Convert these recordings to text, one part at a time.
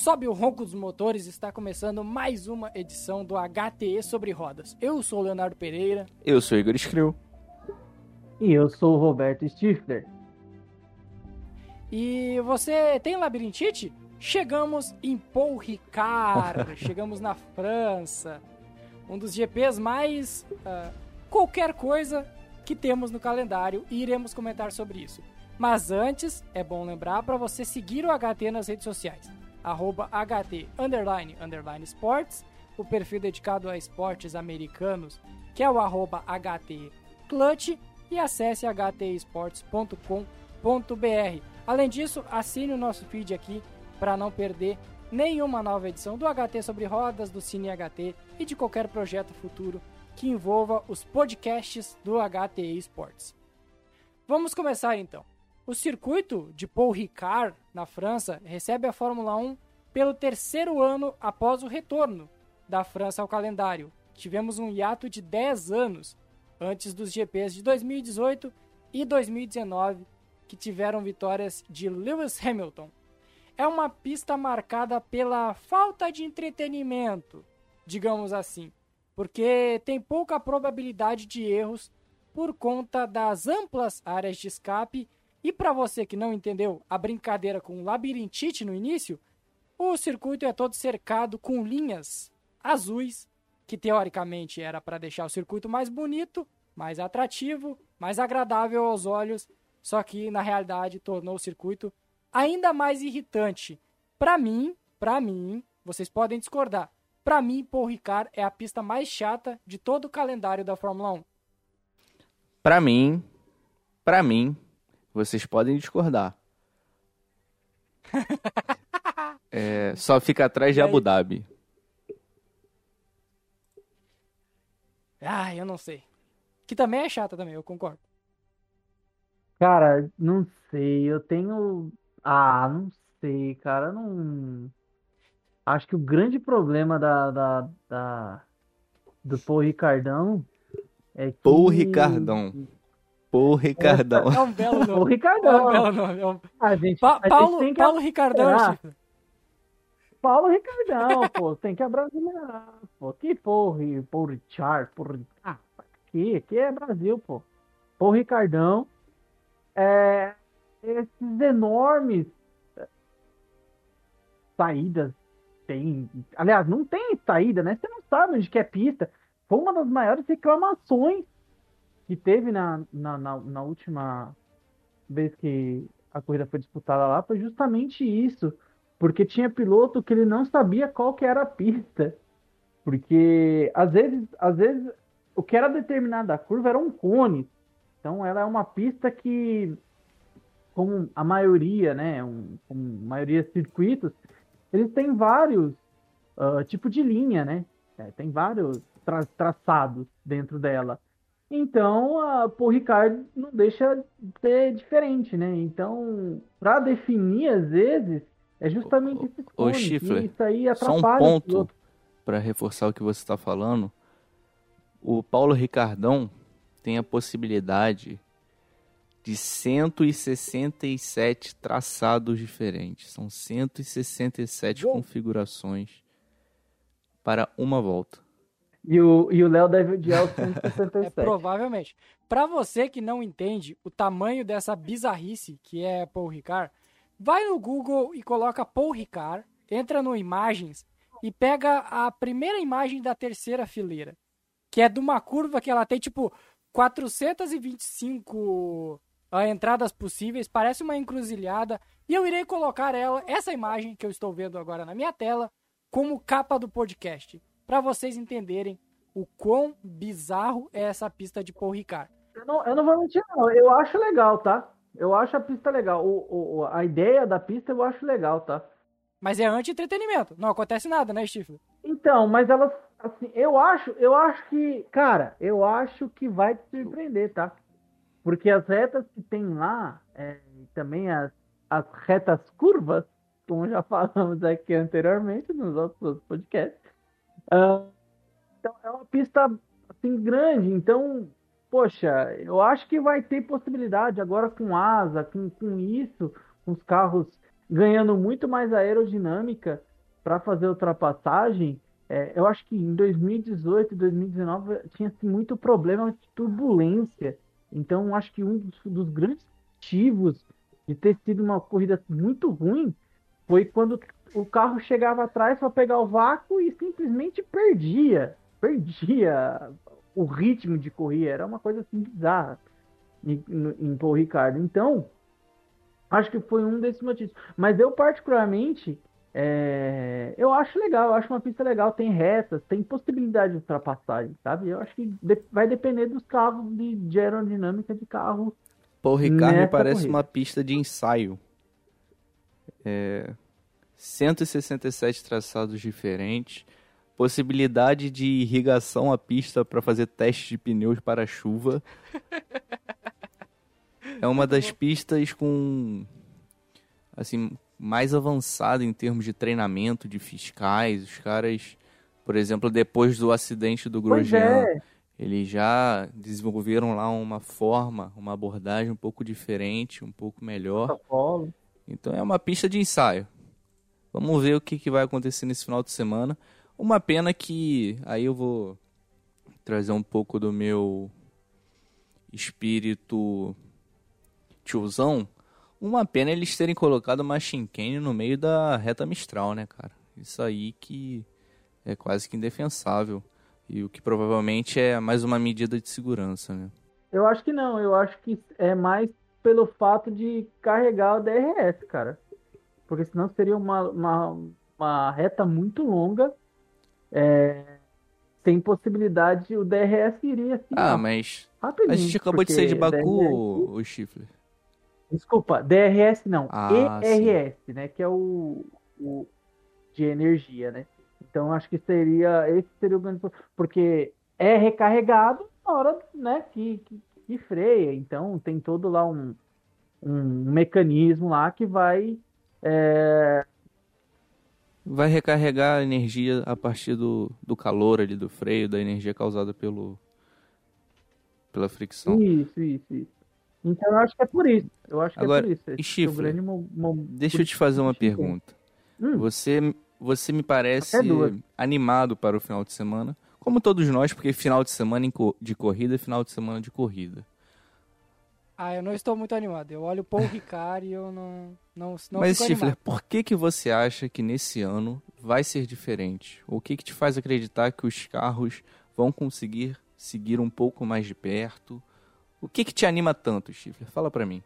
Sobe o ronco dos motores, está começando mais uma edição do HTE sobre rodas. Eu sou o Leonardo Pereira. Eu sou o Igor Skrill. E eu sou o Roberto Stifler. E você tem labirintite? Chegamos em Paul Ricard, chegamos na França. Um dos GPs mais uh, qualquer coisa que temos no calendário e iremos comentar sobre isso. Mas antes, é bom lembrar para você seguir o HT nas redes sociais. Arroba HT underline, underline sports, o perfil dedicado a esportes americanos, que é o arroba HT Clutch, e acesse htesports.com.br. Além disso, assine o nosso feed aqui para não perder nenhuma nova edição do HT sobre rodas, do Cine HT e de qualquer projeto futuro que envolva os podcasts do HTE Sports. Vamos começar então. O circuito de Paul Ricard, na França, recebe a Fórmula 1 pelo terceiro ano após o retorno da França ao calendário. Tivemos um hiato de 10 anos antes dos GPs de 2018 e 2019, que tiveram vitórias de Lewis Hamilton. É uma pista marcada pela falta de entretenimento, digamos assim, porque tem pouca probabilidade de erros por conta das amplas áreas de escape e para você que não entendeu a brincadeira com labirintite no início, o circuito é todo cercado com linhas azuis, que teoricamente era para deixar o circuito mais bonito, mais atrativo, mais agradável aos olhos, só que na realidade tornou o circuito ainda mais irritante. Para mim, para mim, vocês podem discordar. Para mim, Paul Ricard é a pista mais chata de todo o calendário da Fórmula 1. Para mim, para mim, vocês podem discordar. é, só fica atrás de Abu Dhabi. Ah, eu não sei. Que também é chata também, eu concordo. Cara, não sei. Eu tenho. Ah, não sei, cara. Não. Acho que o grande problema da, da, da... do Paul Ricardão é que. Paul Ricardão. Pô, Ricardão. É um belo nome. Pô, Ricardão. É um belo nome. É um... A gente, pa a Paulo, gente tem que Paulo Ricardão, Chico. Paulo Ricardão, pô. Tem que abrasileirar, pô. Que porra, Paul Richard, porra. Ah, aqui, aqui é Brasil, pô. Paul Ricardão. É, esses enormes é, saídas tem. Aliás, não tem saída, né? Você não sabe onde que é pista. Foi uma das maiores reclamações que teve na, na, na, na última vez que a corrida foi disputada lá foi justamente isso. Porque tinha piloto que ele não sabia qual que era a pista. Porque às vezes, às vezes o que era determinado a curva era um cone. Então ela é uma pista que, como a maioria, né, um, como a maioria circuitos, eles têm vários uh, tipos de linha, né? É, tem vários tra traçados dentro dela. Então, a Paul Ricard não deixa de ser diferente, né? Então, para definir, às vezes, é justamente esse Ô, Chifler, isso aí atrapalha só um ponto para reforçar o que você está falando. O Paulo Ricardão tem a possibilidade de 167 traçados diferentes. São 167 Bom. configurações para uma volta. E o e o Léo deve odiar o 167. é, provavelmente. Para você que não entende o tamanho dessa bizarrice que é Paul Ricard, vai no Google e coloca Paul Ricard, entra no Imagens e pega a primeira imagem da terceira fileira, que é de uma curva que ela tem tipo 425 uh, entradas possíveis, parece uma encruzilhada, e eu irei colocar ela, essa imagem que eu estou vendo agora na minha tela, como capa do podcast para vocês entenderem o quão bizarro é essa pista de Paul Ricard. Eu não, eu não vou mentir, não. Eu acho legal, tá? Eu acho a pista legal. O, o, a ideia da pista eu acho legal, tá? Mas é anti-entretenimento. Não acontece nada, né, Stifler? Então, mas ela, assim, eu acho, eu acho que, cara, eu acho que vai te surpreender, tá? Porque as retas que tem lá, é, também as, as retas curvas, como já falamos aqui anteriormente nos outros podcasts, Uh, então, é uma pista assim grande, então, poxa, eu acho que vai ter possibilidade agora com asa, com, com isso, com os carros ganhando muito mais aerodinâmica para fazer ultrapassagem. É, eu acho que em 2018 e 2019 tinha assim, muito problema de turbulência. Então, acho que um dos, dos grandes motivos de ter sido uma corrida muito ruim foi quando o carro chegava atrás para pegar o vácuo e simplesmente perdia. Perdia o ritmo de corrida. Era uma coisa assim bizarra em, em Paul Ricardo. Então, acho que foi um desses motivos. Mas eu, particularmente, é, eu acho legal, eu acho uma pista legal, tem retas, tem possibilidade de ultrapassagem, sabe? Eu acho que vai depender dos carros de, de aerodinâmica de carro. Paul Ricardo me parece corrida. uma pista de ensaio. É, 167 traçados diferentes, possibilidade de irrigação à pista para fazer testes de pneus para chuva. é uma das pistas com assim mais avançada em termos de treinamento de fiscais. Os caras, por exemplo, depois do acidente do Grosjean, é. eles já desenvolveram lá uma forma, uma abordagem um pouco diferente, um pouco melhor. Então é uma pista de ensaio. Vamos ver o que, que vai acontecer nesse final de semana. Uma pena que aí eu vou trazer um pouco do meu espírito tiozão, uma pena eles terem colocado uma Shinkane no meio da reta Mistral, né, cara? Isso aí que é quase que indefensável. E o que provavelmente é mais uma medida de segurança, né? Eu acho que não, eu acho que é mais pelo fato de carregar o DRS, cara. Porque senão seria uma, uma, uma reta muito longa. É, tem possibilidade, o DRS iria assim. Ah, ó, mas. A gente acabou de sair de Baku, DRS... o Chifre. Desculpa, DRS não, ah, ERS, sim. né? Que é o, o, de energia, né? Então acho que seria esse seria o grande porque é recarregado na hora, né? Que, que, que freia. Então tem todo lá um, um mecanismo lá que vai é... vai recarregar a energia a partir do, do calor ali do freio, da energia causada pelo pela fricção. Isso, isso, isso. Então eu acho que é por isso. Eu acho que Agora, é por isso. Chifre, deixa eu te fazer uma pergunta. Hum. Você, você me parece animado para o final de semana, como todos nós, porque final de semana de corrida é final de semana de corrida. Ah, eu não estou muito animado. Eu olho o Paul Ricard e eu não, não, não Mas, Stifler, por que, que você acha que nesse ano vai ser diferente? O que, que te faz acreditar que os carros vão conseguir seguir um pouco mais de perto? O que que te anima tanto, Chifre? Fala para mim.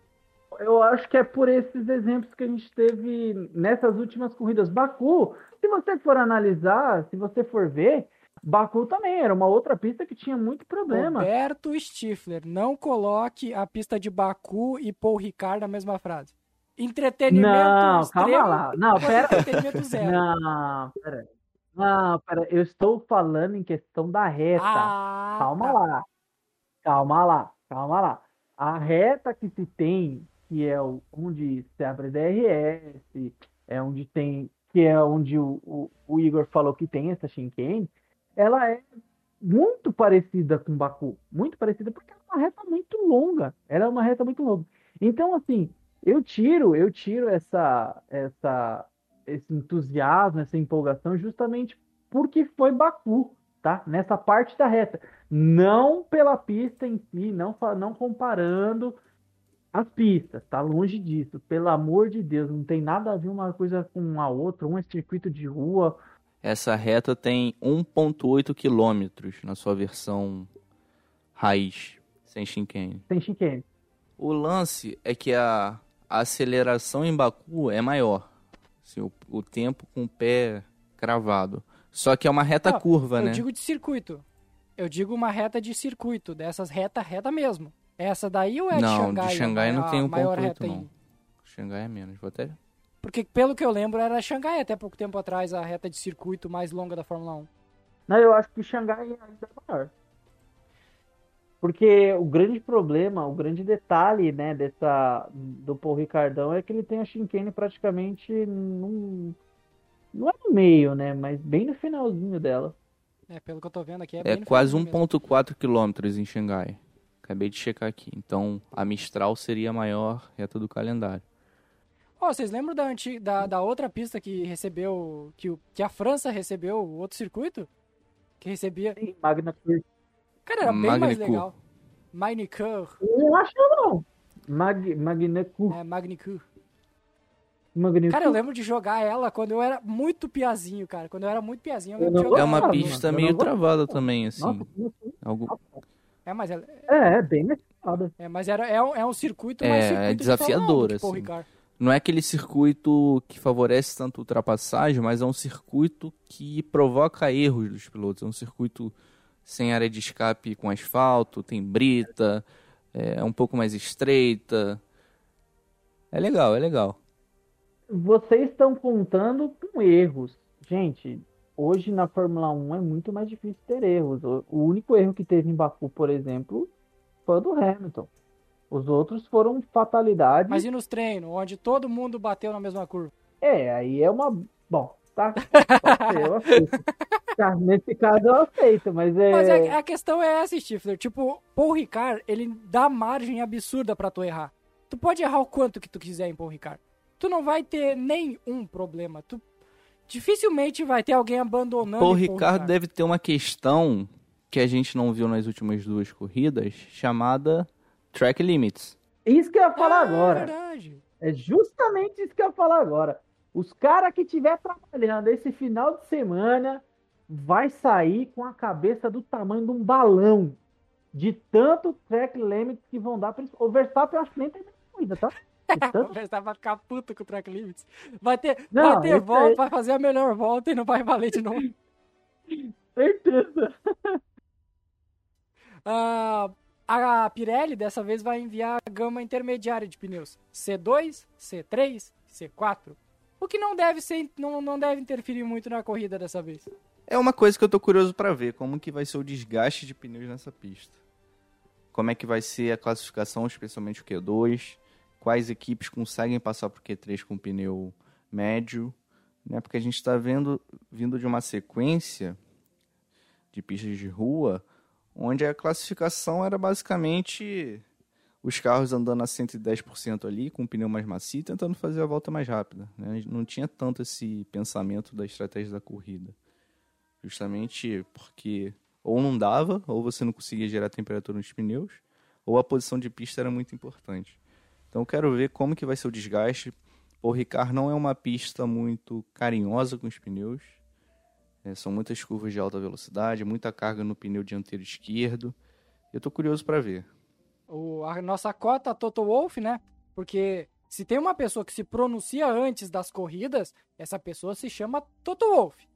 Eu acho que é por esses exemplos que a gente teve nessas últimas corridas. Baku, se você for analisar, se você for ver, Baku também era uma outra pista que tinha muito problema. Roberto Stifler, não coloque a pista de Baku e Paul Ricard na mesma frase. Entretenimento Não, extremo, calma lá. Não, pera. Não, pera. Não, pera. Eu estou falando em questão da reta. Ah, calma tá. lá. Calma lá. Calma lá. A reta que se tem, que é onde se abre DRS, é onde tem, que é onde o, o, o Igor falou que tem essa Shinkane, ela é muito parecida com Baku, muito parecida porque é uma reta muito longa. Ela é uma reta muito longa. Então, assim, eu tiro, eu tiro essa, essa, esse entusiasmo, essa empolgação justamente porque foi Baku, tá? Nessa parte da reta. Não pela pista em si, não, não comparando as pistas, tá longe disso. Pelo amor de Deus, não tem nada a ver uma coisa com a outra. Um é circuito de rua. Essa reta tem 1,8 quilômetros na sua versão raiz, sem chicane. Sem chicane. O lance é que a, a aceleração em Baku é maior. Assim, o, o, tempo com o pé cravado. Só que é uma reta ah, curva, eu né? Eu digo de circuito. Eu digo uma reta de circuito, dessas reta reta mesmo. Essa daí ou é não, de Xangai? Não, de Xangai não tem um ponto reta não. Xangai é menos, vou até... Porque pelo que eu lembro era Xangai até pouco tempo atrás a reta de circuito mais longa da Fórmula 1. Não, eu acho que Xangai ainda é maior. Porque o grande problema, o grande detalhe, né, dessa do Paul Ricardão é que ele tem a chicane praticamente num, não é no meio, né, mas bem no finalzinho dela. É, pelo que eu tô vendo aqui é É quase 1.4 quilômetros em Xangai. Acabei de checar aqui. Então, a Mistral seria a maior reta do calendário. Ó, vocês lembram da, antiga, da, da outra pista que recebeu. Que, o- que a França recebeu o outro circuito? Que recebia. Sim, Magna. Cara, era bem mais legal. Magnicur. Não acho não. Mag, Magna Curse. É, Magnicur. Magna Cara, eu lembro de jogar ela quando eu era muito piazinho, cara. Quando eu era muito piazinho, eu Eu de jogar É uma ela. pista mano. Eu meio não travada também, assim. Nossa. É, mas, ela, É, é bem mais é, mas era, é, um, é um circuito É, mais é circuito de 1 que Paul assim. Não é aquele circuito que favorece tanto ultrapassagem, mas é um circuito que provoca erros dos pilotos. É um circuito sem área de escape com asfalto, tem brita, é um pouco mais estreita. É legal, é legal. Vocês estão contando com erros. Gente, hoje na Fórmula 1 é muito mais difícil ter erros. O, único erro que teve em Baku, por exemplo, foi o do Hamilton. Os outros foram fatalidades. Mas e nos treinos, onde todo mundo bateu na mesma curva? É, aí é uma. Bom, tá. Pode ser, eu aceito. Tá, nesse caso eu aceito, mas é. Mas a, a questão é essa, Stifler. Tipo, Paul Ricard, ele dá margem absurda pra tu errar. Tu pode errar o quanto que tu quiser em Paul Ricard. Tu não vai ter nenhum problema. Tu dificilmente vai ter alguém abandonando. Paul Paul Ricardo deve ter uma questão que a gente não viu nas últimas duas corridas, chamada track limits. Isso que eu ia falar Ah, agora. verdade. É justamente isso que eu ia falar agora. Os caras que estiver trabalhando esse final de semana vai sair com a cabeça do tamanho de um balão. De tanto track limits que vão dar pra eles. O Verstappen eu acho que nem tem corrida, tá? De O tanto... Verstappen vai ficar puto com o track limits. Vai ter, Não, vai ter volta, aí- vai fazer a melhor volta e não vai valer de novo. Certeza. Ah, a Pirelli dessa vez vai enviar a gama intermediária de pneus C2, C3, C4. O que não deve ser, não, não deve interferir muito na corrida dessa vez. É uma coisa que eu tô curioso pra ver, como que vai ser o desgaste de pneus nessa pista. Como é que vai ser a classificação, especialmente o Q2, quais equipes conseguem passar pro Q3 com pneu médio, né? Porque a gente está vendo vindo de uma sequência de pistas de rua onde a classificação era basicamente os carros andando a 110% ali, com o pneu mais macio, tentando fazer a volta mais rápida. Né? Não tinha tanto esse pensamento da estratégia da corrida. Justamente porque ou não dava, ou você não conseguia gerar temperatura nos pneus, ou a posição de pista era muito importante. Então quero ver como que vai ser o desgaste. O Ricard não é uma pista muito carinhosa com os pneus. É, são muitas curvas de alta velocidade, muita carga no pneu dianteiro esquerdo. Eu tô curioso para ver. O, a nossa cota Toto Wolff, né? Porque se tem uma pessoa que se pronuncia antes das corridas, essa pessoa se chama Toto Wolff.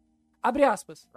Abre aspas.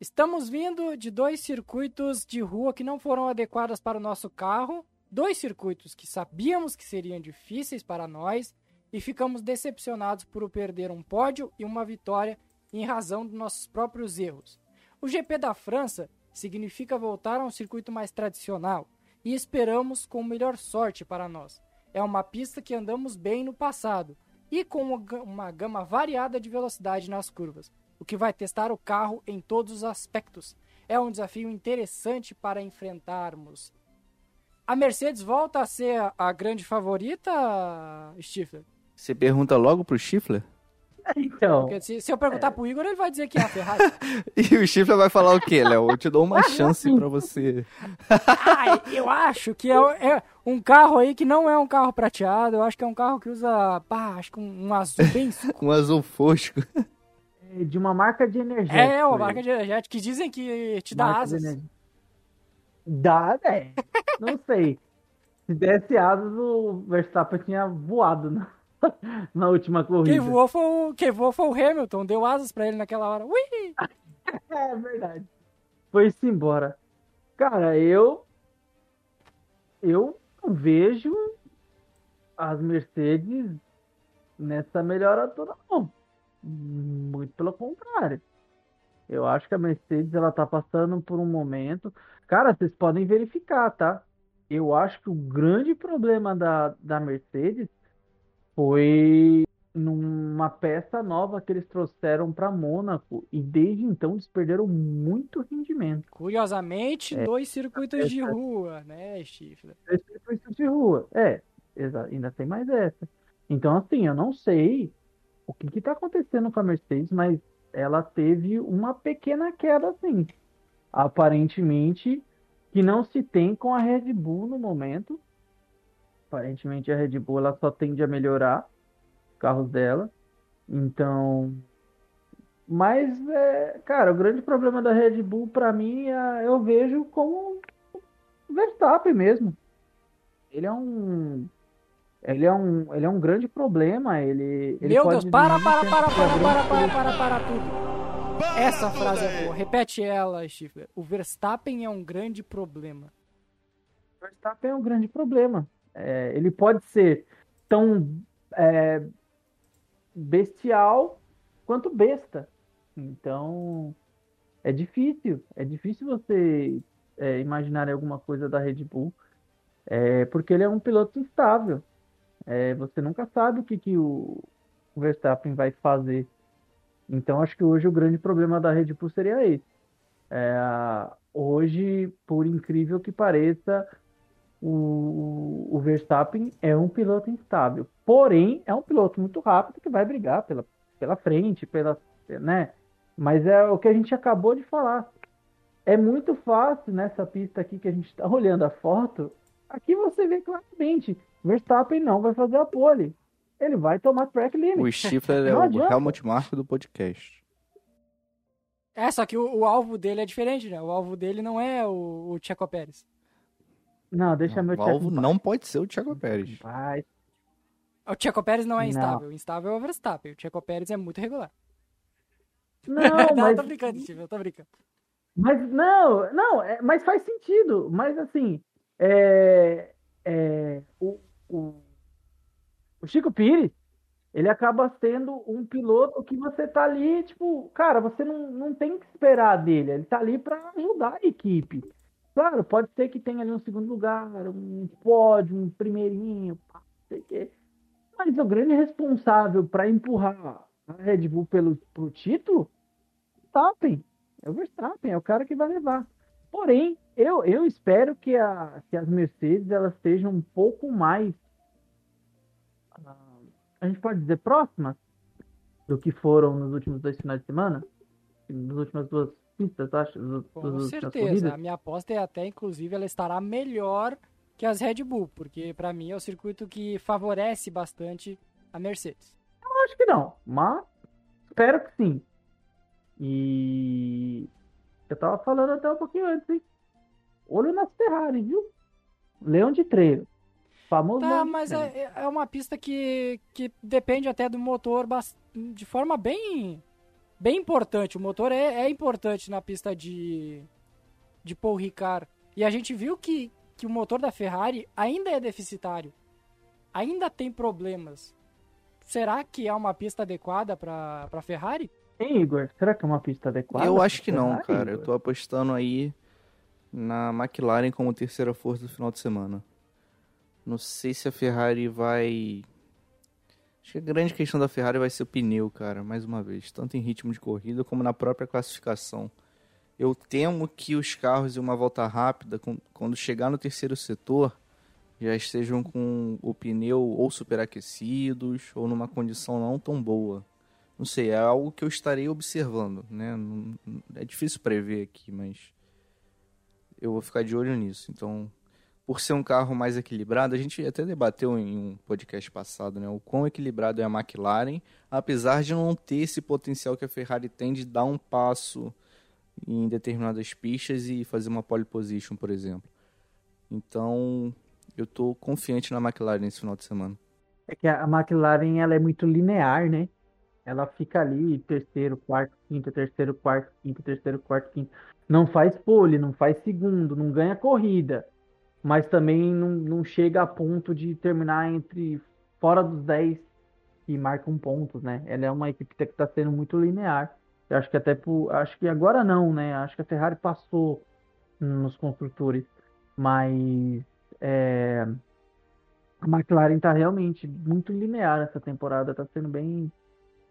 Estamos vindo de dois circuitos de rua que não foram adequados para o nosso carro, dois circuitos que sabíamos que seriam difíceis para nós e ficamos decepcionados por perder um pódio e uma vitória em razão dos nossos próprios erros. O GP da França significa voltar a um circuito mais tradicional e esperamos com melhor sorte para nós. É uma pista que andamos bem no passado e com uma ga- uma gama variada de velocidade nas curvas o que vai testar o carro em todos os aspectos. É um desafio interessante para enfrentarmos. A Mercedes volta a ser a- grande favorita, Stifler? Você pergunta logo pro Schiffler? Então, Porque se, se eu perguntar pro Igor, ele vai dizer que é a Ferrari. E o Schiffler vai falar o quê, Léo? Eu te dou uma chance para você. ah, eu acho que é, é um carro aí que não é um carro prateado. Eu acho que é um carro que usa, pá, acho que um, um azul bem escuro. Com azul fosco. é de uma marca de energético. É, uma marca de energético que dizem que te dá Marca asas. energia. Dá, é. Não sei. Se desse asas, o Verstappen tinha voado na, na última corrida. Quem voou, foi o, quem voou foi o Hamilton, deu asas pra ele naquela hora. Ui! É verdade. Foi-se embora. Cara, eu. Eu vejo as Mercedes nessa melhora toda, não. Muito pelo contrário. Eu acho que a Mercedes ela tá passando por um momento. Cara, vocês podem verificar, tá? Eu acho que o grande problema da, da Mercedes foi numa peça nova que eles trouxeram para Mônaco e desde então eles perderam muito rendimento. Curiosamente, dois circuitos de rua, né? Esse foi isso de rua. É, ainda tem mais essa. Então, assim, eu não sei o que está acontecendo com a Mercedes, mas ela teve uma pequena queda, assim. Aparentemente, que não se tem com a Red Bull no momento. Aparentemente, a Red Bull ela só tende a melhorar os carros dela. Então, mas, é, cara, o grande problema da Red Bull, para mim, é, eu vejo como o Verstappen mesmo. Ele é um. Ele é um, ele é um grande problema. Ele, ele Meu Deus, para, para, para, para, para, para, para, para tudo. Essa frase é boa. Repete ela, Stifler. O Verstappen é um grande problema. O Verstappen é um grande problema. É, ele pode ser tão é, bestial quanto besta. Então, é difícil. É difícil você é, imaginar alguma coisa da Red Bull, é, porque ele é um piloto instável. É, você nunca sabe o que, que o Verstappen vai fazer. Então, acho que hoje o grande problema da Red Bull seria esse. É, hoje, por incrível que pareça, o, o Verstappen é um piloto instável. Porém, é um piloto muito rápido que vai brigar pela, pela frente, pela, né? Mas é o que a gente acabou de falar. É muito fácil nessa pista aqui que a gente está olhando a foto. Aqui você vê claramente, Verstappen não vai fazer a pole. Ele vai tomar track limit. O Stifler é o Helmut Marko do podcast. É, só que o, o, alvo dele é diferente, né? O alvo dele não é o, o Checo Pérez. Não, deixa não, meu O alvo não pode ser o Checo Pérez. Vai. O Checo Pérez não é instável. Não. Instável é o Verstappen. O Checo Pérez é muito regular. Não, não mas... tô brincando, Steve, eu tô brincando. Mas não, não, é, mas faz sentido. Mas assim, é, é, o, o, o Chico Pires, ele acaba sendo um piloto que você tá ali, tipo, cara, você não, não tem que esperar dele. Ele tá ali para ajudar a equipe. Claro, pode ser que tenha ali um segundo lugar, um pódio, um primeirinho, não sei o quê. Mas o grande responsável para empurrar a Red Bull pelo pro título, Verstappen. É o Verstappen, é o cara que vai levar. Porém, eu, eu espero que, a, que as Mercedes elas estejam um pouco mais, a gente pode dizer, próximas do que foram nos últimos dois finais de semana, nas últimas duas pistas, acho. Dos, Com certeza. A minha aposta é até, inclusive, ela estará melhor que as Red Bull, porque para mim é o circuito que favorece bastante a Mercedes acho que não, mas espero que sim. E eu tava falando até um pouquinho antes, hein? Olho nas Ferrari, viu? Leão de treino. Famoso tá, mas é, é uma pista que, que depende até do motor de forma bem bem importante. O motor é, é importante na pista de, de Paul Ricard. E a gente viu que, que o motor da Ferrari ainda é deficitário. Ainda tem problemas. Será que é uma pista adequada para a Ferrari? Hein, Igor? Será que é uma pista adequada? Eu acho que não, cara. Igor? Eu tô apostando aí na McLaren como terceira força do final de semana. Não sei se a Ferrari vai. Acho que a grande questão da Ferrari vai ser o pneu, cara, mais uma vez. Tanto em ritmo de corrida como na própria classificação. Eu temo que os carros em uma volta rápida, quando chegar no terceiro setor, já estejam com o pneu ou superaquecidos ou numa condição não tão boa. Não sei, é algo que eu estarei observando, né? É difícil prever aqui, mas eu vou ficar de olho nisso. Então, por ser um carro mais equilibrado, a gente até debateu em um podcast passado, né? O quão equilibrado é a McLaren, apesar de não ter esse potencial que a Ferrari tem de dar um passo em determinadas pistas e fazer uma pole position, por exemplo. Então, eu tô confiante na McLaren nesse final de semana. É que a McLaren ela é muito linear, né? Ela fica ali terceiro, quarto, quinto, terceiro, quarto, quinto, terceiro, quarto, quinto. Não faz pole, não faz segundo, não ganha corrida. Mas também não, não chega a ponto de terminar entre fora dos 10 que marcam pontos, né? Ela é uma equipe que está sendo muito linear. Eu acho que até por, acho que agora não, né? Acho que a Ferrari passou nos construtores, mas é, a McLaren está realmente muito linear essa temporada, está sendo bem,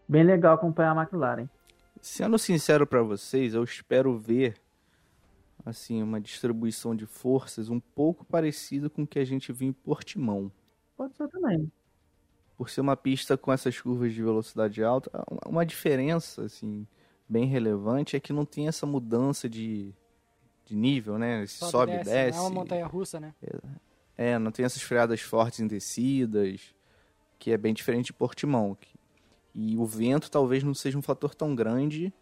bem legal acompanhar a McLaren. Sendo sincero para vocês, eu espero ver assim uma distribuição de forças um pouco parecida com o que a gente viu em Portimão. Pode ser também. por ser uma pista com essas curvas de velocidade alta, uma diferença assim bem relevante é que não tem essa mudança de, de nível, né? Sobe, sobe desce, desce. Não é uma montanha russa, né? É, não tem essas freadas fortes em descidas, que é bem diferente de Portimão. E o vento talvez não seja um fator tão grande,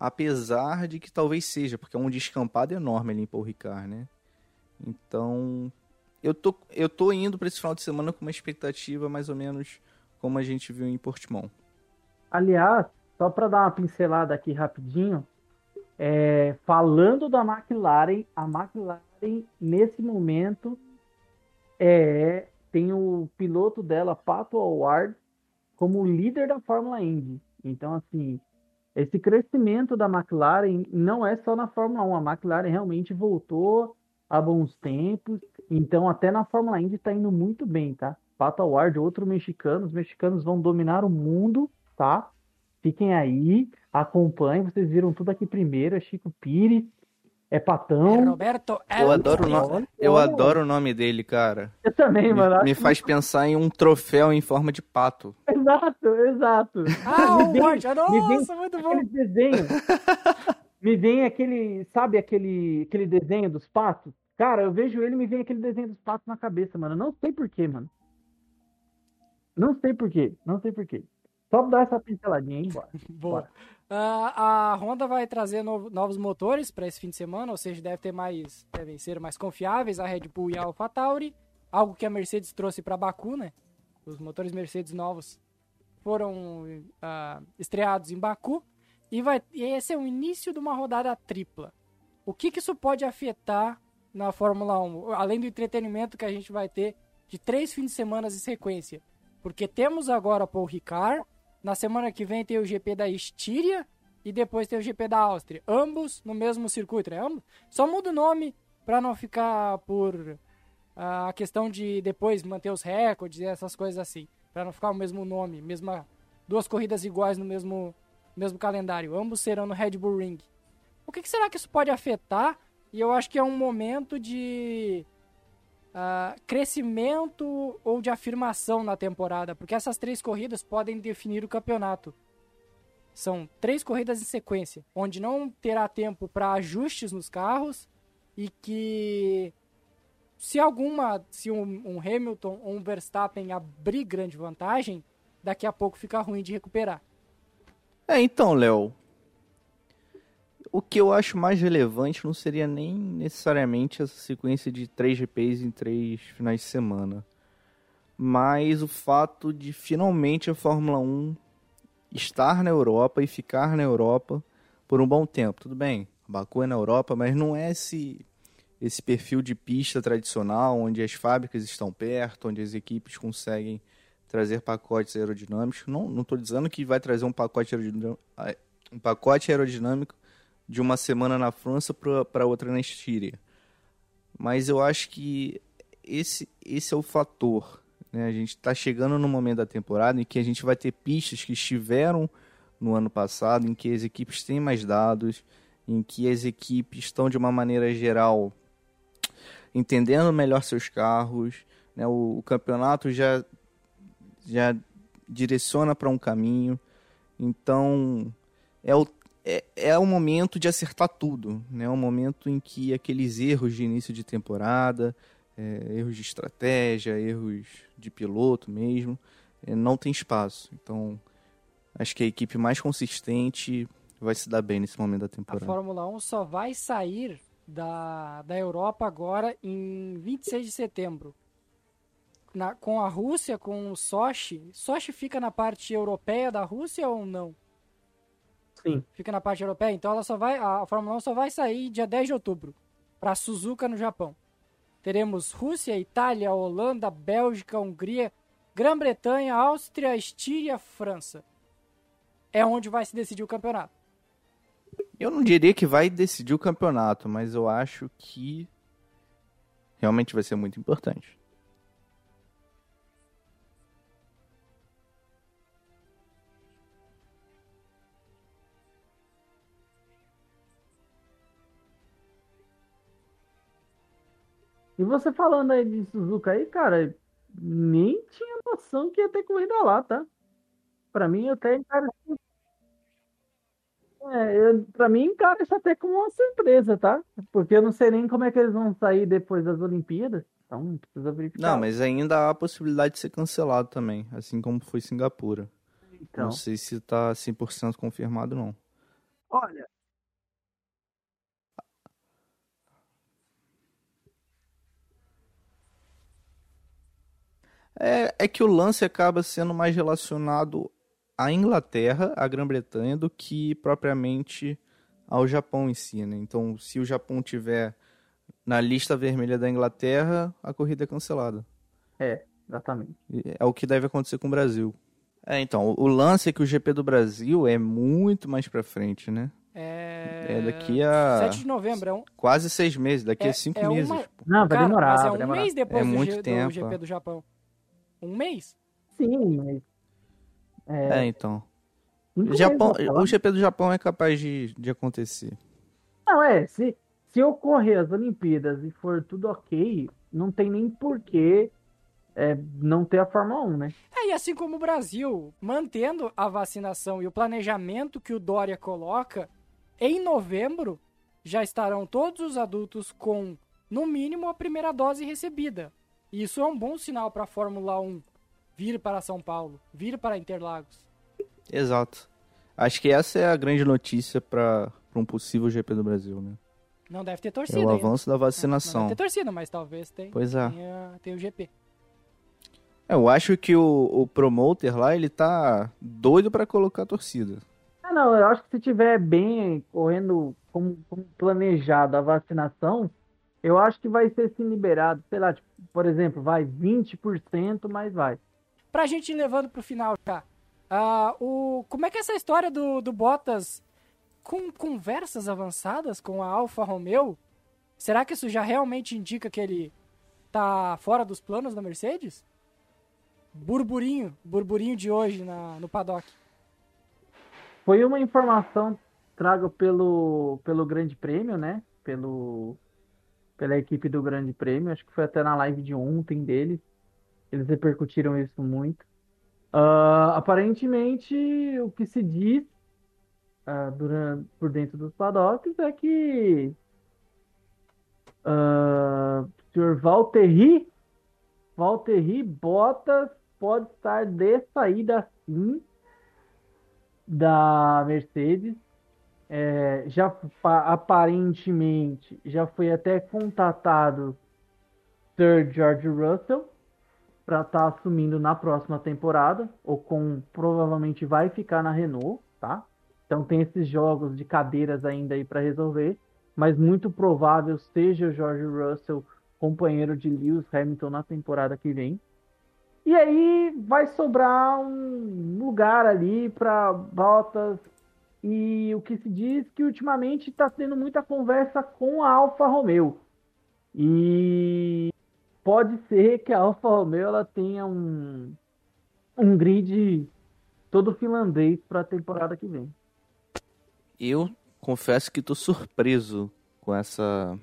apesar de que talvez seja, porque é um descampado enorme ali em Paul Ricard, né? Então, eu tô, eu tô indo para esse final de semana com uma expectativa mais ou menos como a gente viu em Portimão. Aliás, só para dar uma pincelada aqui rapidinho, é, falando da McLaren, a McLaren nesse momento é, tem o piloto dela, Pato Award, como líder da Fórmula Indy. Então, assim, esse crescimento da McLaren não é só na Fórmula 1. A McLaren realmente voltou há bons tempos. Então, até na Fórmula Indy está indo muito bem, tá? Pato Award, outro mexicano. Os mexicanos vão dominar o mundo, tá? Fiquem aí, acompanhem. Vocês viram tudo aqui primeiro. É Chico Pires, é Patão. É Roberto eu adoro, o no... eu adoro o nome dele, cara. Eu também, me, mano. Me faz pensar em um troféu em forma de pato. Exato, exato. Ah, o Roger, nossa, muito bom. Desenho. me vem aquele, sabe aquele, aquele desenho dos patos? Cara, eu vejo ele e me vem aquele desenho dos patos na cabeça, mano. Não sei porquê, mano. Não sei porquê, não sei porquê. Só dar essa pinceladinha, hein? Bora. Boa. Uh, a Honda vai trazer novo, novos motores para esse fim de semana, ou seja, deve ter mais, devem ser mais confiáveis a Red Bull e a AlphaTauri, algo que a Mercedes trouxe para Baku, né? Os motores Mercedes novos foram uh, estreados em Baku e vai e esse é o início de uma rodada tripla. O que, que isso pode afetar na Fórmula 1, além do entretenimento que a gente vai ter de três fins de semana em sequência. Porque temos agora Paul Ricard, na semana que vem tem o GP da Estíria e depois tem o GP da Áustria. Ambos no mesmo circuito, né? Só muda o nome para não ficar por uh, a questão de depois manter os recordes e essas coisas assim. Para não ficar o mesmo nome, mesma duas corridas iguais no mesmo, mesmo calendário. Ambos serão no Red Bull Ring. O que, que será que isso pode afetar e eu acho que é um momento de uh, crescimento ou de afirmação na temporada, porque essas três corridas podem definir o campeonato. São três corridas em sequência, onde não terá tempo para ajustes nos carros e que se alguma, se um, um Hamilton ou um Verstappen abrir grande vantagem, daqui a pouco fica ruim de recuperar. É, então, Léo, o que eu acho mais relevante não seria nem necessariamente essa sequência de três GPs em três finais de semana, mas o fato de finalmente a Fórmula 1 estar na Europa e ficar na Europa por um bom tempo. Tudo bem, Baku é na Europa, mas não é esse esse perfil de pista tradicional onde as fábricas estão perto, onde as equipes conseguem trazer pacotes aerodinâmicos. Não estou dizendo que vai trazer um pacote um pacote aerodinâmico de uma semana na França para outra na Estíria. Mas eu acho que esse, esse é o fator. Né? A gente está chegando no momento da temporada em que a gente vai ter pistas que estiveram no ano passado, em que as equipes têm mais dados, em que as equipes estão de uma maneira geral entendendo melhor seus carros. Né? O, o campeonato já, já direciona para um caminho. Então é o é, é o momento de acertar tudo, né? É o momento em que aqueles erros de início de temporada, é, erros de estratégia, erros de piloto mesmo, é, não tem espaço. Então, acho que a equipe mais consistente vai se dar bem nesse momento da temporada. A Fórmula 1 só vai sair da, da Europa agora em 26 de setembro. Na, com a Rússia, com o Sochi. Sochi fica na parte europeia da Rússia ou não? Sim. Fica na parte europeia. Então ela só vai, a Fórmula 1 só vai sair dia 10 de outubro para Suzuka no Japão. Teremos Rússia, Itália, Holanda, Bélgica, Hungria, Grã-Bretanha, Áustria, Estíria, França. É onde vai se decidir o campeonato. Eu não diria que vai decidir o campeonato, mas eu acho que realmente vai ser muito importante. E você falando aí de Suzuka aí, cara, nem tinha noção que ia ter corrida lá, tá? Pra mim, até cara, é, eu, pra mim, cara, isso até como uma surpresa, tá? Porque eu não sei nem como é que eles vão sair depois das Olimpíadas. Então, precisa verificar. Não, mas ainda há a possibilidade de ser cancelado também, assim como foi Singapura. Então. Não sei se tá 100% confirmado, não. Olha. É, é que o lance acaba sendo mais relacionado à Inglaterra, à Grã-Bretanha, do que propriamente ao Japão em si, né? Então, se o Japão tiver na lista vermelha da Inglaterra, a corrida é cancelada. É, exatamente. É o que deve acontecer com o Brasil. É, então, o lance é que o GP do Brasil é muito mais pra frente, né? É... é daqui a. 7 de novembro, é um... Quase seis meses, daqui é, a cinco é meses. Uma... Não, vai Cara, demorar. Mas é vai um demorar. mês depois É do, muito G... tempo. do GP do Japão. Um mês? Sim, mas. É, então. cinco Japão, o GP do Japão é capaz de, de acontecer. Não, é, se, se ocorrer as Olimpíadas e for tudo ok, não tem nem porquê é, não ter a Fórmula 1, né? É, e assim como o Brasil, mantendo a vacinação e o planejamento que o Dória coloca, em novembro já estarão todos os adultos com, no mínimo, a primeira dose recebida. E isso é um bom sinal para a Fórmula 1 vir para São Paulo, vir para Interlagos. Exato. Acho que essa é a grande notícia para um possível GP do Brasil, né? Não deve ter É torcida. o ainda. avanço da Não, não vacinação. deve ter torcida, mas talvez tenha, Pois é. tenha, tenha o GP. É, Eu acho que o, o promoter lá, ele tá doido pra colocar a torcida. Ah, não, eu acho que se tiver bem correndo como, como planejado a vacinação, eu acho que vai ser sim liberado, sei lá, tipo, por exemplo, vai 20%, mas vai. Pra gente ir levando pro final já. ah, o, como é que é essa história do, do Bottas com conversas avançadas com a Alfa Romeo? Será que isso já realmente indica que ele tá fora dos planos da Mercedes? Burburinho, burburinho de hoje na, no paddock. Foi uma informação traga pelo, pelo Grande Prêmio, né? Pelo, pela equipe do Grande Prêmio. Acho que foi até na live de ontem deles. Eles repercutiram isso muito. Ah, aparentemente, o que se diz ah, durante, por dentro dos paddocks é que ah, o senhor Valtteri, Valtteri Bottas pode estar de saída sim da Mercedes. É, já pa- aparentemente já foi até contatado Sir George Russell para estar assumindo na próxima temporada. O com provavelmente vai ficar na Renault, tá? Então tem esses jogos de cadeiras ainda aí para resolver, mas muito provável seja o George Russell companheiro de Lewis Hamilton na temporada que vem. E aí vai sobrar um lugar ali para Bottas. E o que se diz que ultimamente está tendo muita conversa com a Alfa Romeo. E pode ser que a Alfa Romeo ela tenha um, um grid todo finlandês para a temporada que vem. Eu confesso que tô surpreso com essa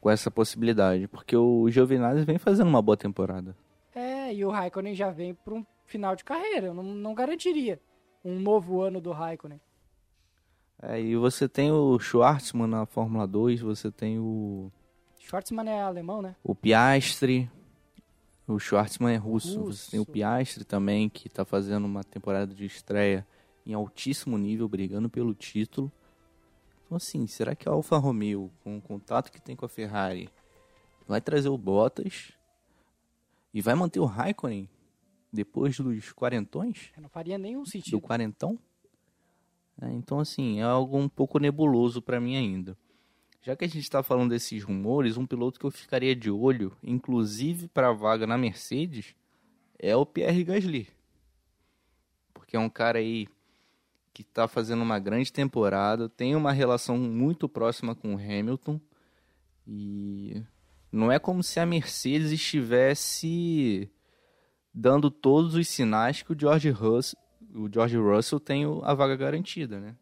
com essa possibilidade, porque o Giovinazzi vem fazendo uma boa temporada. É, e o Raikkonen já vem para um final de carreira. Eu não, não garantiria um novo ano do Raikkonen. É, e você tem o Schwartzman na Fórmula 2, você tem o, Schwartzman é alemão, né? o Piastri, o Schwartzman é russo, você tem o Russo. Piastri também, que tá fazendo uma temporada de estreia em altíssimo nível, brigando pelo título. Então assim, será que a Alfa Romeo, com o contato que tem com a Ferrari, vai trazer o Bottas e vai manter o Raikkonen depois dos quarentões? Não faria nenhum do sentido. quarentão. É, então, assim, é algo um pouco nebuloso para mim ainda. Já que a gente está falando desses rumores, um piloto que eu ficaria de olho, inclusive para a vaga na Mercedes, é o Pierre Gasly. Porque é um cara aí que está fazendo uma grande temporada, tem uma relação muito próxima com o Hamilton e não é como se a Mercedes estivesse dando todos os sinais que o George Russell, o George Russell tem a vaga garantida, né?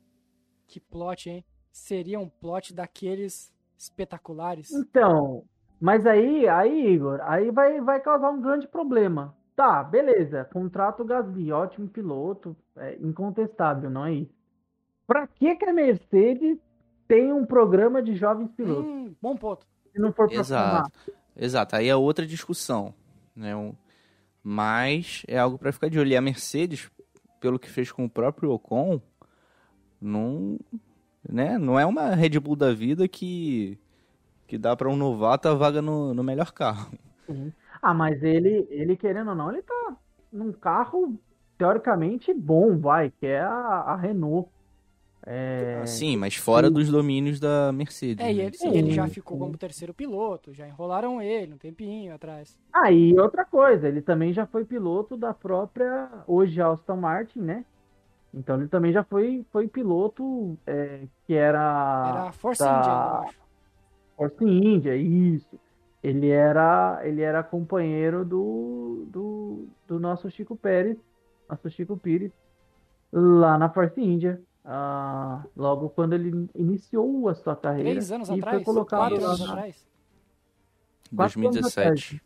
Que plot, hein? Seria um plot daqueles espetaculares. Então, Mas aí, aí, Igor, aí vai, vai causar um grande problema. Tá, beleza. Contrato o Gasly, ótimo piloto, é incontestável, não é isso? Pra que, que a Mercedes tem um programa de jovens pilotos? Hum, bom ponto. Se não for pra? Exato. Exato. Aí é outra discussão. Né? Um- Mas é algo para ficar de olho. E a Mercedes, pelo que fez com o próprio Ocon, não, né? não é uma Red Bull da vida que, que dá para um novato a vaga no, no melhor carro. Ah, mas ele, ele querendo ou não, ele tá num carro teoricamente bom, vai, que é a, a Renault. É, Sim, mas fora sim. dos domínios da Mercedes. É, e né? ele, ele já ficou como terceiro piloto, já enrolaram ele um tempinho atrás. Ah, e outra coisa, ele também já foi piloto da própria, hoje Aston Martin, né? Então ele também já foi, foi piloto é, que era, Era a Force da- India, eu acho. Force India, isso. Ele era, ele era companheiro do, do, do nosso Chico Pérez, nosso Chico Pires, lá na Force India. Ah, logo quando ele iniciou a sua carreira. Três anos e atrás? foi colocado Quatro anos atrás? quatro anos 2017.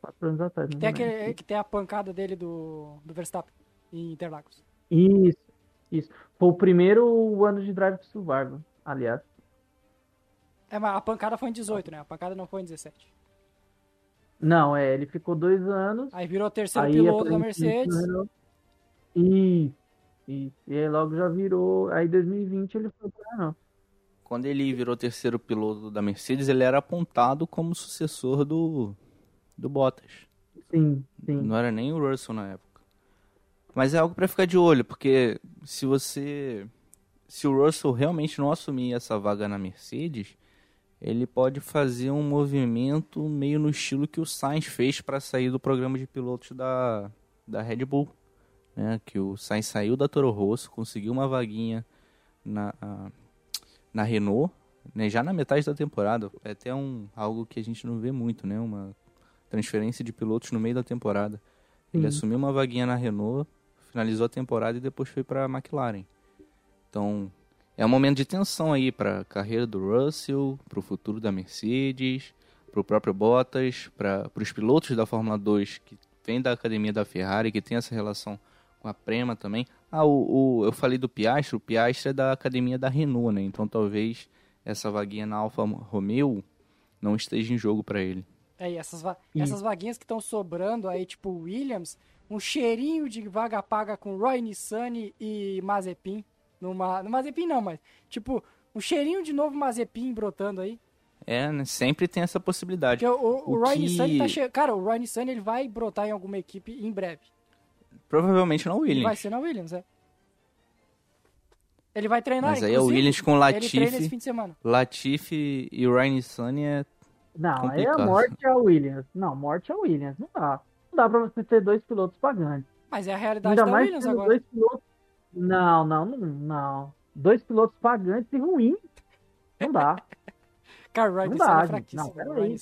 Quatro anos atrás. Tem, aquele, que tem a pancada dele do, do Verstappen em Interlagos. Isso, isso. Foi o primeiro ano de Drive to Survival, aliás. É, mas a pancada foi em 18, né? A pancada não foi em 17. Não, é, ele ficou dois anos. Aí virou terceiro aí piloto da Mercedes. Isso, isso. E aí logo já virou. Aí em 2020 ele foi pra não. Quando ele virou terceiro piloto da Mercedes, ele era apontado como sucessor do, do Bottas. Sim, sim. Não era nem o Russell na época. Mas é algo pra ficar de olho, porque se você. Se o Russell realmente não assumir essa vaga na Mercedes, ele pode fazer um movimento meio no estilo que o Sainz fez para sair do programa de pilotos da, da Red Bull. Né? Que o Sainz saiu da Toro Rosso, conseguiu uma vaguinha na, na Renault, né? já na metade da temporada. É até um, algo que a gente não vê muito, né? Uma transferência de pilotos no meio da temporada. Ele Sim. assumiu uma vaguinha na Renault, finalizou a temporada e depois foi para a McLaren. Então, é um momento de tensão aí para a carreira do Russell, para o futuro da Mercedes, para o próprio Bottas, para os pilotos da Fórmula 2 que vêm da academia da Ferrari, que tem essa relação com a Prema também. Ah, o, o- eu falei do Piastri, o Piastri é da academia da Renault, né? Então talvez essa vaguinha na Alfa Romeo não esteja em jogo para ele. É, e essas, va- Isso. essas vaguinhas que estão sobrando aí, tipo Williams, um cheirinho de vaga paga com Roy Nissani e Mazepin. Numa, no Mazepin não, mas tipo, um cheirinho de novo Mazepin brotando aí. É, né? sempre tem essa possibilidade. Porque o, o, O Roy que- Nissani tá che... Cara, o Roy Nissani ele vai brotar em alguma equipe em breve. Provavelmente não o E Williams. vai ser na Williams, é. Ele vai treinar, Mas aí é o Williams com Latifi. Latifi e o Ryan Sunny é. Não, aí Complicado. a morte é a Williams. Não, morte é a Williams. Não dá. Não dá pra você ter dois pilotos pagantes. Mas é a realidade Ainda da mais Williams agora. dois pilotos. Não, não, não, não. Dois pilotos pagantes e ruins. Não dá. Cara, o Não Nissani dá, é fraquíssimo. Não, peraí.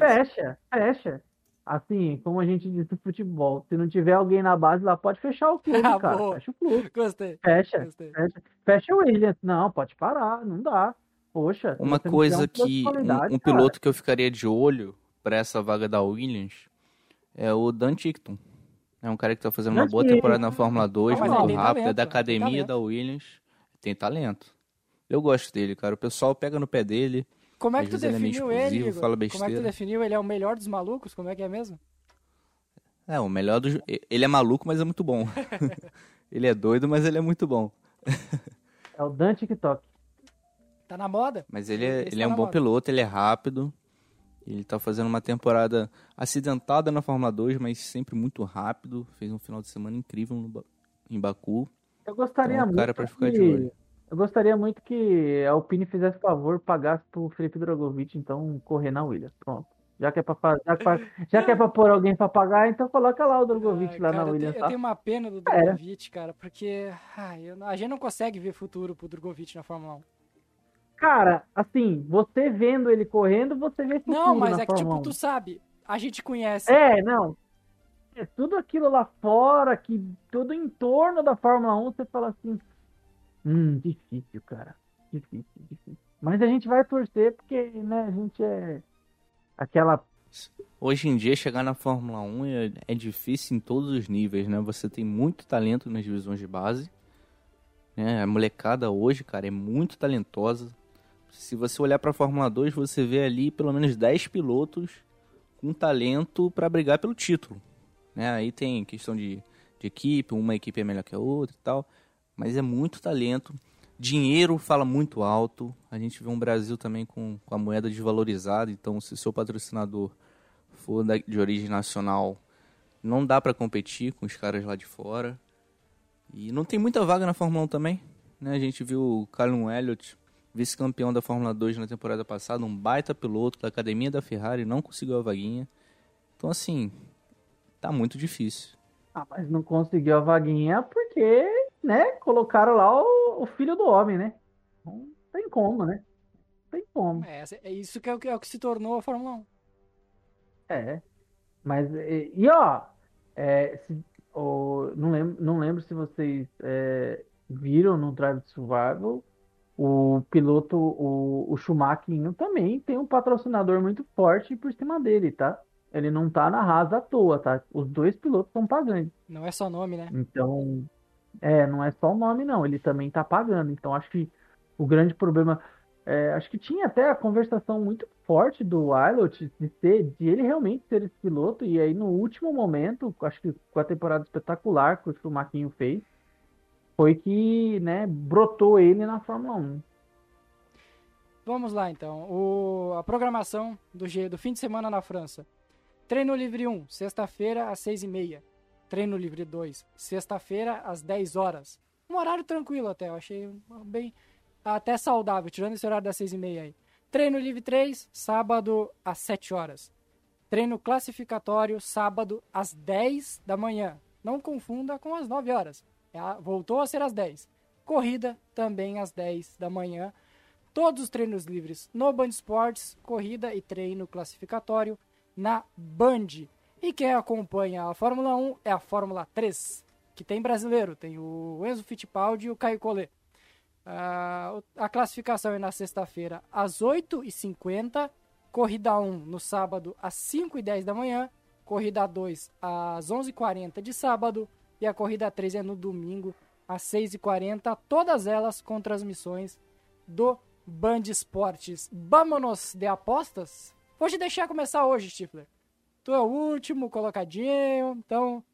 É. Fecha, fecha. Assim, como a gente diz no futebol, se não tiver alguém na base lá, pode fechar o clube, Ah, cara. boa. Fecha o clube. Gostei, Fecha, gostei. fecha. Fecha o Williams. Não, pode parar, não dá. Poxa. Uma coisa um que. Um, um cara. piloto que eu ficaria de olho pra essa vaga da Williams é o Dan Tickton. É um cara que tá fazendo uma boa temporada na Fórmula 2, Ah, mas muito rápido, é talento, da ele tem academia da Williams. Tem talento. Eu gosto dele, cara. O pessoal pega no pé dele. Como é Às que tu ele é definiu ele, fala Como é que tu besteira. definiu? Ele é o melhor dos malucos? Como é que é mesmo? É, o melhor dos. Ele é maluco, mas é muito bom. ele é doido, mas ele é muito bom. É o Dan TikTok. Tá na moda? Mas ele é, Esse ele tá é um bom moda. piloto, ele é rápido. Ele tá fazendo uma temporada acidentada na Fórmula 2, mas sempre muito rápido. Fez um final de semana incrível no em Baku. Eu gostaria Então, muito cara, pra ficar que... de olho. Eu gostaria muito que a Alpine fizesse favor, pagasse pro Felipe Drogovic, então, correr na Williams. Pronto. Já que é pra, já que pra- já que é pra pôr alguém pra pagar, então coloca lá o Drogovic Ah, lá cara, na eu, Williams, eu tá? tenho uma pena do É. Drogovic, cara, porque ai, eu a gente não consegue ver futuro pro Drogovic na Fórmula 1. Cara, assim, você vendo ele correndo, você vê futuro Não, mas na é que, tipo, Fórmula 1. tu sabe, a gente conhece. É, não. É tudo aquilo lá fora, que tudo em torno da Fórmula 1, você fala assim, hum, difícil, cara. Difícil, difícil. Mas a gente vai torcer porque, né, a gente é aquela Hoje em dia, chegar na Fórmula 1 é, é, difícil em todos os níveis, né? Você tem muito talento nas divisões de base. Né? A molecada hoje, cara, é muito talentosa. Se você olhar para a Fórmula 2, você vê ali pelo menos 10 pilotos com talento para brigar pelo título. Né? Aí tem questão de, de equipe, uma equipe é melhor que a outra e tal. Mas é muito talento. Dinheiro fala muito alto. A gente vê um Brasil também com, com a moeda desvalorizada. Então, se seu patrocinador for de origem nacional, não dá para competir com os caras lá de fora. E não tem muita vaga na Fórmula 1 também. Né? A gente viu o Callum Elliott, vice-campeão da Fórmula 2 na temporada passada, um baita piloto da academia da Ferrari, não conseguiu a vaguinha. Então, assim, tá muito difícil. Ah, mas não conseguiu a vaguinha porque, né, colocaram lá o, o filho do homem, né? Não tem como, né? Não tem como. É, é isso que é o que, é o que se tornou a Fórmula 1. É. Mas, e, e ó, é, se, oh, não, lembro, não lembro se vocês é, viram no Drive Survival, o piloto, o, o Schumacher também tem um patrocinador muito forte por cima dele, tá? Ele não tá na rasa à toa, tá? Os dois pilotos estão pagando. Não é só nome, né? Então, é, não é só o nome, não. Ele também tá pagando. Então, acho que o grande problema. É, acho que tinha até a conversação muito forte do Wilot de ser, de ele realmente ser esse piloto. E aí, no último momento, acho que com a temporada espetacular que o Schumacher fez, foi que, né, brotou ele na Fórmula 1. Vamos lá, então. O, a programação do, do fim de semana na França. Treino livre 1, sexta-feira às 6h30. Treino livre 2, sexta-feira às 10 horas. Um horário tranquilo até, eu achei bem até saudável, tirando esse horário das 6h30 aí. Treino livre 3, sábado às 7 horas. Treino classificatório, sábado às 10 da manhã. Não confunda com as 9 horas. É voltou a ser às 10. Corrida também às 10 da manhã. Todos os treinos livres no Band Esportes, corrida e treino classificatório na Band. E quem acompanha a Fórmula 1 é a Fórmula 3, que tem brasileiro, tem o Enzo Fittipaldi e o Caio Collet. Uh, a classificação é na sexta-feira às 8h50, corrida 1 no sábado às 5h10 da manhã, corrida 2 às 11h40 de sábado e a corrida 3 é no domingo às 6h40, todas elas com transmissões do Band Esportes. Vamos de apostas? Vou te deixar começar hoje, Stifler. Tu é o último colocadinho, então.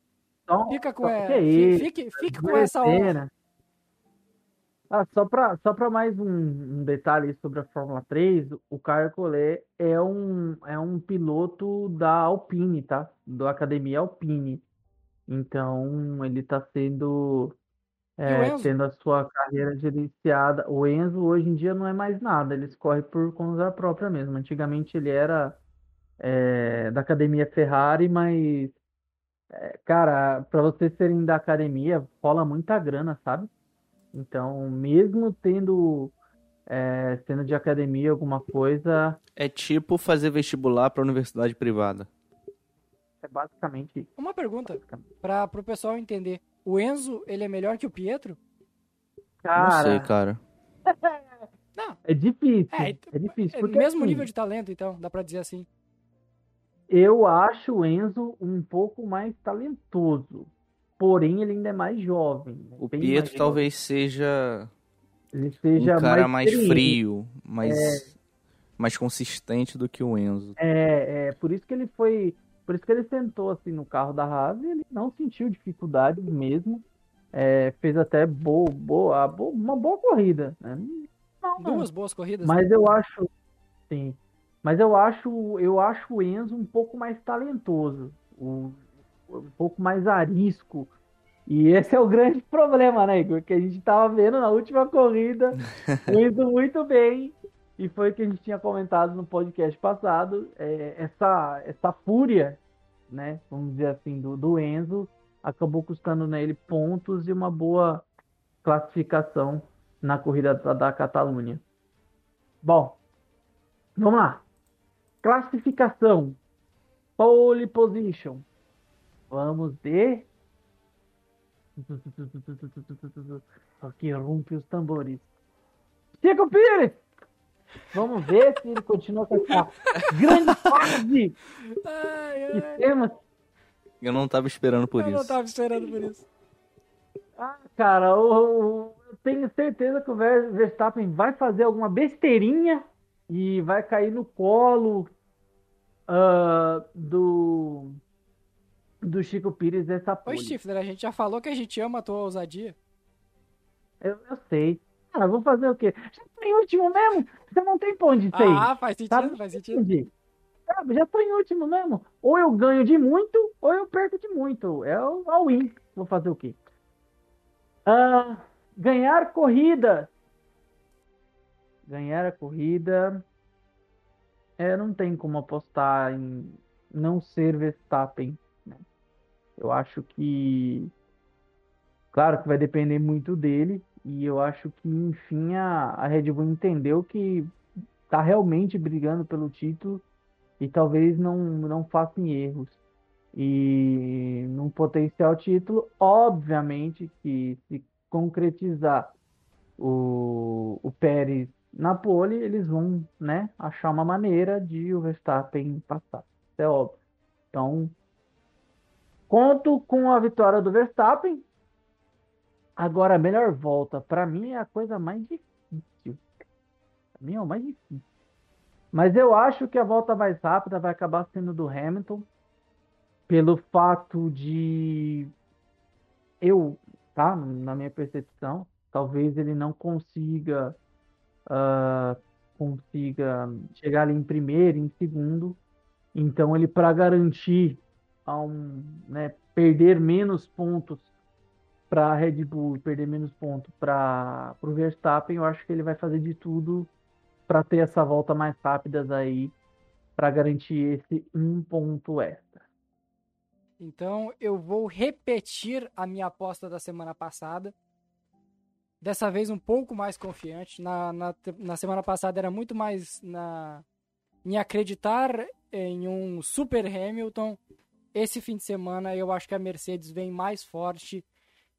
então fica com, essa, fique, fique com essa honra. Ah, só para só pra mais um, um, detalhe sobre a Fórmula 3, o Caio Collet é um, é um piloto da Alpine, tá? Da Academia Alpine. Então, ele está sendo é, tendo a sua carreira gerenciada. O Enzo hoje em dia não é mais nada, ele corre por conta própria mesmo. Antigamente ele era é, da academia Ferrari, mas é, cara, para vocês serem da academia, rola muita grana, sabe? Então, mesmo tendo é, sendo de academia alguma coisa. É tipo fazer vestibular para universidade privada. É basicamente isso. Uma pergunta para o pessoal entender. O Enzo, ele é melhor que o Pietro? Cara... Não sei, cara. Não. É difícil. É, é difícil. É porque, mesmo assim, nível de talento, então, dá pra dizer assim. Eu acho o Enzo um pouco mais talentoso. Porém, ele ainda é mais jovem. Né? O Pietro talvez seja. Ele seja um cara mais, mais frio, mais, é... mais consistente do que o Enzo. É, é, por isso que ele foi por isso que ele sentou assim no carro da Haas e ele não sentiu dificuldades mesmo. É, fez até boa, boa, uma boa corrida. Né? Não, Duas boas corridas. Mas né? eu acho, sim. Mas eu acho, eu acho o Enzo um pouco mais talentoso, um, um pouco mais arisco. E esse é o grande problema, né, Igor? Que a gente tava vendo na última corrida, indo muito bem, e foi o que a gente tinha comentado no podcast passado, é, essa, essa fúria, né, vamos dizer assim, do, do Enzo, acabou custando nele pontos e uma boa classificação na corrida da, da Catalunha. Bom, vamos lá. Classificação. Pole position. Vamos de. Aqui rompe os tambores. Chico Pires! Vamos ver se ele continua com essa grande fase Ai, ai. Eu não tava esperando por Eu não isso. tava esperando por isso. Ah, cara, eu tenho certeza que o Ver- Verstappen vai fazer alguma besteirinha e vai cair no colo ah, do do Chico Pires essa Ô, pole. Stifler, a gente já falou que a gente ama a tua ousadia. Eu, eu sei. Cara, vou fazer o quê? Já tô em último mesmo. Você não tem ponto de ser. Ah, faz sentido, Sabe? faz sentido. Sabe, já tô em último mesmo. Ou eu ganho de muito, ou eu perco de muito. É o all-in. Vou fazer o quê? Ah, ganhar corrida. Ganhar a corrida. É, não tem como apostar em não ser Verstappen. né? Eu acho que. Claro que vai depender muito dele. E eu acho que, enfim, a, a Red Bull entendeu que tá realmente brigando pelo título e talvez não, não façam erros. E num potencial título, obviamente que se concretizar o, o Pérez na pole, eles vão, né, achar uma maneira de o Verstappen passar. Isso é óbvio. Então, conto com a vitória do Verstappen. Agora, a melhor volta, para mim, é a coisa mais difícil. Pra mim é o mais difícil. Mas eu acho que a volta mais rápida vai acabar sendo do Hamilton, pelo fato de eu, tá, na minha percepção, talvez ele não consiga ah, consiga chegar ali em primeiro, em segundo. Então ele para garantir a um, né, perder menos pontos para a Red Bull perder menos pontos para o Verstappen, eu acho que ele vai fazer de tudo para ter essa volta mais rápidas aí para garantir esse um ponto extra. Então eu vou repetir a minha aposta da semana passada. Dessa vez um pouco mais confiante. Na, na, na semana passada era muito mais na, em acreditar em um Super Hamilton. Esse fim de semana eu acho que a Mercedes vem mais forte.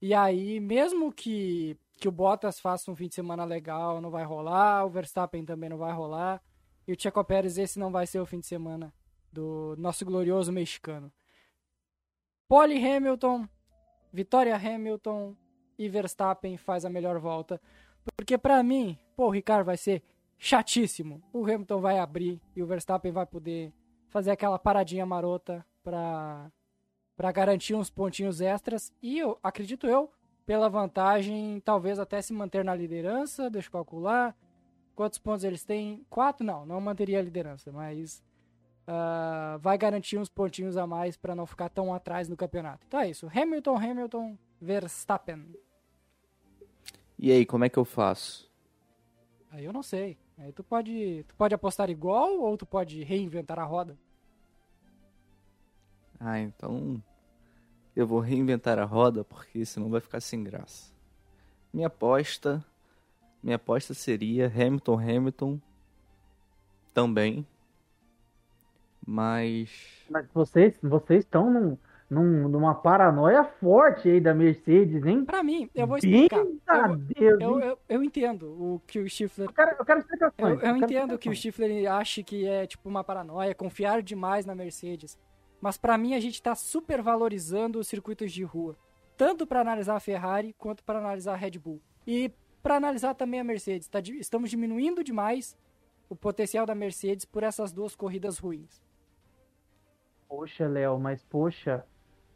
E aí, mesmo que, que o Bottas faça um fim de semana legal, não vai rolar. O Verstappen também não vai rolar. E o Checo Pérez, esse não vai ser o fim de semana do nosso glorioso mexicano. Pole Hamilton, Vitória Hamilton e Verstappen faz a melhor volta. Porque pra mim, pô, o Ricardo vai ser chatíssimo. O Hamilton vai abrir e o Verstappen vai poder fazer aquela paradinha marota pra, pra garantir uns pontinhos extras. E eu acredito eu, pela vantagem, talvez até se manter na liderança. Deixa eu calcular. Quantos pontos eles têm? Quatro? Não, não manteria a liderança, mas ah, vai garantir uns pontinhos a mais para não ficar tão atrás no campeonato. Então é isso. Hamilton, Hamilton, Verstappen. E aí, como é que eu faço? Aí eu não sei. Aí tu pode, tu pode apostar igual ou tu pode reinventar a roda. Ah, então eu vou reinventar a roda porque senão vai ficar sem graça. Minha aposta, minha aposta seria Hamilton, Hamilton também. Mas Mas vocês vocês estão num, num- numa paranoia forte aí da Mercedes, hein? Pra mim, eu vou explicar. Eu, Deus, eu, eu, eu entendo o que o Stifler Eu quero, eu quero explicações. Eu, eu quero entendo que o. Stifler ache que é tipo uma paranoia, confiar demais na Mercedes. Mas pra mim a gente tá super valorizando os circuitos de rua, tanto pra analisar a Ferrari quanto pra analisar a Red Bull. E pra analisar também a Mercedes, tá estamos diminuindo demais o potencial da Mercedes por essas duas corridas ruins. Poxa, Léo, mas poxa,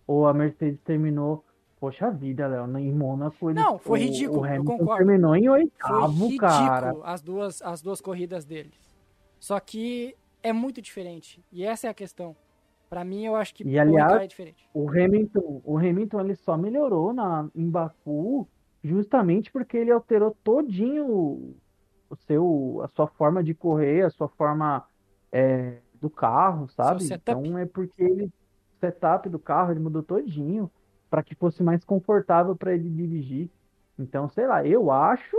ou a Mercedes terminou. Poxa vida, Léo, em Mônaco ele, Não, foi ridículo, O eu Hamilton concordo. terminou em Foi oitavo, ridículo cara. as duas as duas corridas deles. Só que é muito diferente e essa é a questão. Pra mim eu acho que E, o aliás, é diferente. O Hamilton, o Hamilton ele só melhorou na, em Baku justamente porque ele alterou todinho o, o seu, a sua forma de correr, a sua forma é, do carro, sabe? Então é porque ele, setup do carro, ele mudou todinho para que fosse mais confortável para ele dirigir. Então, sei lá, eu acho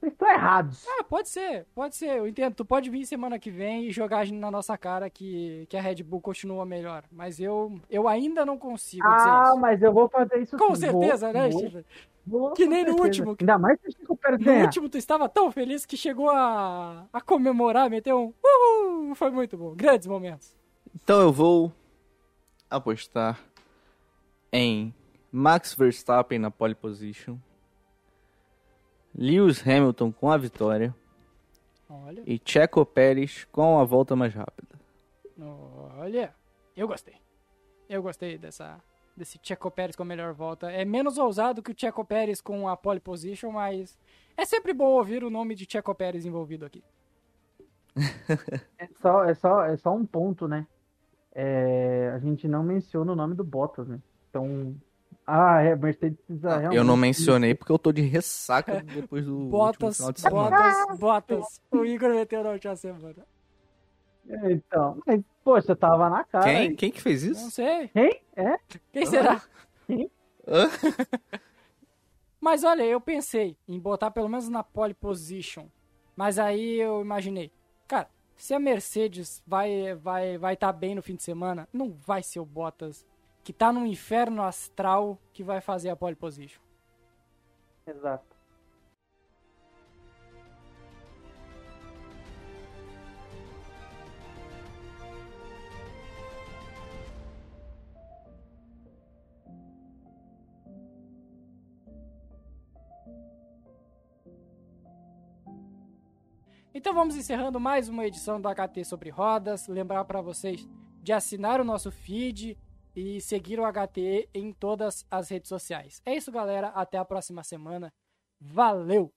Vocês estão errados. Ah, pode ser, pode ser. Eu entendo. Tu pode vir semana que vem e jogar na nossa cara que, que a Red Bull continua melhor. Mas eu, eu ainda não consigo dizer Ah, isso. mas eu vou fazer isso Com sim. certeza, Vou- né, vou- vou, Que nem no certeza. último. Ainda mais se o No ganhar. último, tu estava tão feliz que chegou a, a comemorar, meteu um uhul. Foi muito bom. Grandes momentos. Então eu vou apostar em Max Verstappen na pole position, Lewis Hamilton com a vitória Olha, e Checo Pérez com a volta mais rápida. olha. Eu gostei. Eu gostei dessa, desse Checo Pérez com a melhor volta. É menos ousado que o Checo Pérez com a pole position, mas é sempre bom ouvir o nome de Checo Pérez envolvido aqui. É só, é, só, é só um ponto, né? É, a gente não menciona o nome do Bottas, né? Então. Ah, é, Mercedes precisa Eu realmente- não mencionei porque eu tô de ressaca depois do Bottas, final de semana. Bottas, Bottas. O Igor meteu na última semana. É, Então, mas, poxa, tava na cara. Quem? Quem que fez Não isso? sei. Quem? É? Quem será? Hã? Mas olha, eu pensei em botar pelo menos na pole position. Mas aí eu imaginei, cara, se a Mercedes vai vai vai estar bem no fim de semana, não vai ser o Bottas que tá no inferno astral que vai fazer a pole position. Exato. Então vamos encerrando mais uma edição do HT sobre rodas. Lembrar para vocês de assinar o nosso feed e seguir o HT em todas as redes sociais. É isso, galera. Até a próxima semana. Valeu!